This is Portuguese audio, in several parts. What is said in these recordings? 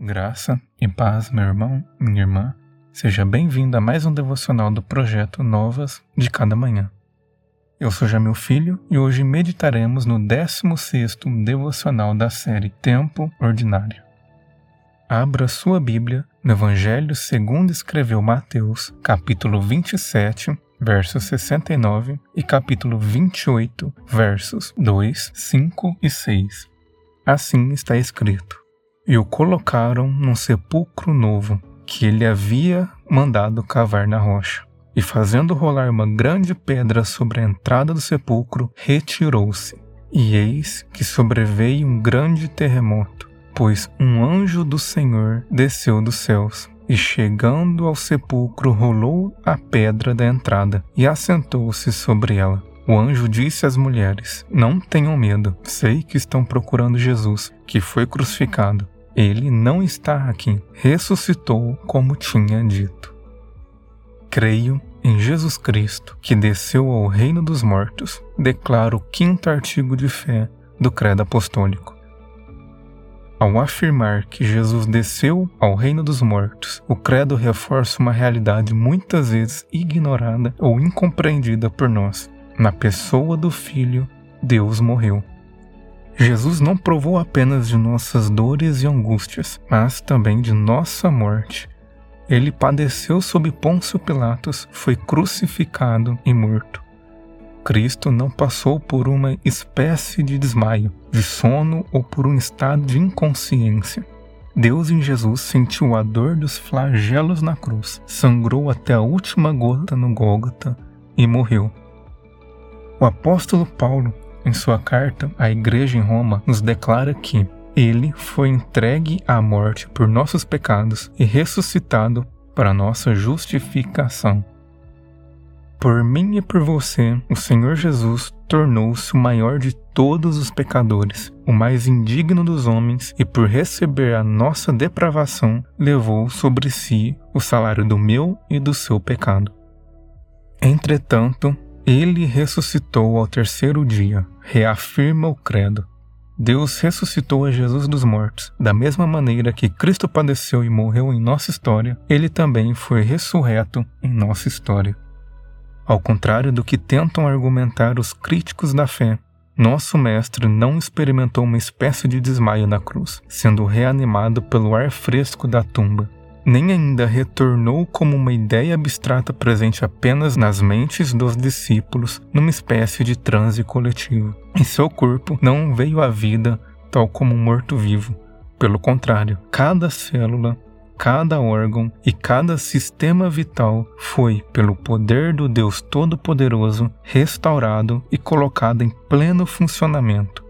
Graça e paz, meu irmão, minha irmã. Seja bem-vindo a mais um devocional do projeto Novas de Cada Manhã. Eu sou Jamil Filho e hoje meditaremos no 16º devocional da série Tempo Ordinário. Abra sua Bíblia no Evangelho segundo escreveu Mateus, capítulo 27, versos 69 e capítulo 28, versos 2, 5 e 6. Assim está escrito: e o colocaram num sepulcro novo que ele havia mandado cavar na rocha. E fazendo rolar uma grande pedra sobre a entrada do sepulcro, retirou-se. E eis que sobreveio um grande terremoto, pois um anjo do Senhor desceu dos céus e chegando ao sepulcro rolou a pedra da entrada e assentou-se sobre ela. O anjo disse às mulheres: Não tenham medo, sei que estão procurando Jesus, que foi crucificado. Ele não está aqui, ressuscitou como tinha dito. Creio em Jesus Cristo, que desceu ao reino dos mortos, declaro o quinto artigo de fé do Credo Apostólico. Ao afirmar que Jesus desceu ao reino dos mortos, o credo reforça uma realidade muitas vezes ignorada ou incompreendida por nós. Na pessoa do Filho, Deus morreu. Jesus não provou apenas de nossas dores e angústias, mas também de nossa morte. Ele padeceu sob Pôncio Pilatos, foi crucificado e morto. Cristo não passou por uma espécie de desmaio, de sono ou por um estado de inconsciência. Deus em Jesus sentiu a dor dos flagelos na cruz, sangrou até a última gota no Gólgota e morreu. O apóstolo Paulo em sua carta à igreja em Roma, nos declara que ele foi entregue à morte por nossos pecados e ressuscitado para nossa justificação. Por mim e por você, o Senhor Jesus tornou-se o maior de todos os pecadores, o mais indigno dos homens, e por receber a nossa depravação, levou sobre si o salário do meu e do seu pecado. Entretanto, ele ressuscitou ao terceiro dia, reafirma o credo. Deus ressuscitou a Jesus dos mortos. Da mesma maneira que Cristo padeceu e morreu em nossa história, ele também foi ressurreto em nossa história. Ao contrário do que tentam argumentar os críticos da fé, nosso Mestre não experimentou uma espécie de desmaio na cruz, sendo reanimado pelo ar fresco da tumba nem ainda retornou como uma ideia abstrata presente apenas nas mentes dos discípulos numa espécie de transe coletivo. Em seu corpo não veio à vida tal como um morto-vivo. Pelo contrário, cada célula, cada órgão e cada sistema vital foi, pelo poder do Deus Todo-Poderoso, restaurado e colocado em pleno funcionamento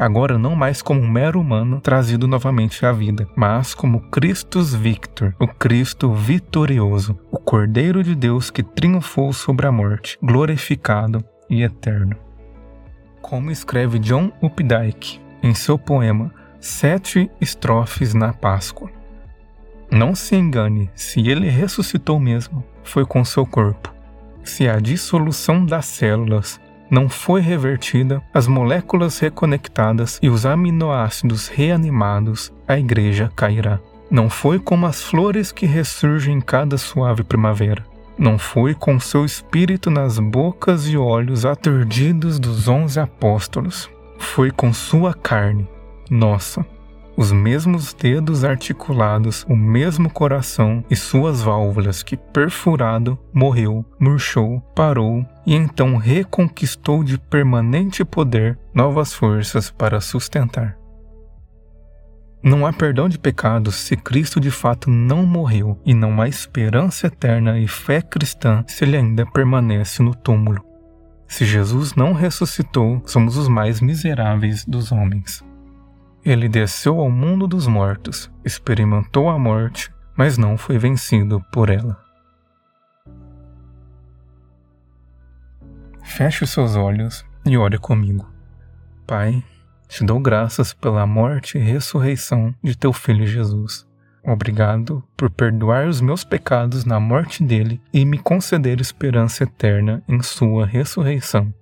agora não mais como um mero humano trazido novamente à vida, mas como Christus Victor, o Cristo vitorioso, o Cordeiro de Deus que triunfou sobre a morte, glorificado e eterno. Como escreve John Updike em seu poema Sete Estrofes na Páscoa. Não se engane, se ele ressuscitou mesmo, foi com seu corpo. Se a dissolução das células não foi revertida, as moléculas reconectadas e os aminoácidos reanimados, a igreja cairá. Não foi como as flores que ressurgem em cada suave primavera. Não foi com seu espírito nas bocas e olhos aturdidos dos onze apóstolos. Foi com sua carne, nossa, os mesmos dedos articulados, o mesmo coração e suas válvulas que, perfurado, morreu, murchou, parou e então reconquistou de permanente poder novas forças para sustentar. Não há perdão de pecados se Cristo de fato não morreu, e não há esperança eterna e fé cristã se ele ainda permanece no túmulo. Se Jesus não ressuscitou, somos os mais miseráveis dos homens. Ele desceu ao mundo dos mortos, experimentou a morte, mas não foi vencido por ela. Feche os seus olhos e ore comigo. Pai, te dou graças pela morte e ressurreição de teu filho Jesus. Obrigado por perdoar os meus pecados na morte dele e me conceder esperança eterna em sua ressurreição.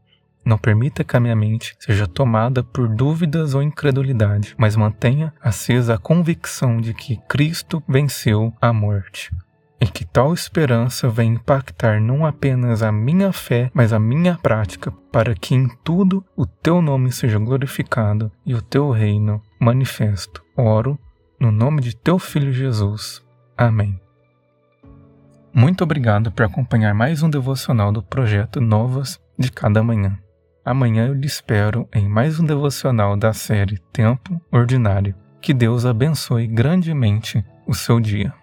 Não permita que a minha mente seja tomada por dúvidas ou incredulidade, mas mantenha acesa a convicção de que Cristo venceu a morte. E que tal esperança venha impactar não apenas a minha fé, mas a minha prática, para que em tudo o teu nome seja glorificado e o teu reino manifesto. Oro no nome de teu filho Jesus. Amém. Muito obrigado por acompanhar mais um devocional do projeto Novas de Cada Manhã. Amanhã eu lhe espero em mais um devocional da série Tempo Ordinário. Que Deus abençoe grandemente o seu dia.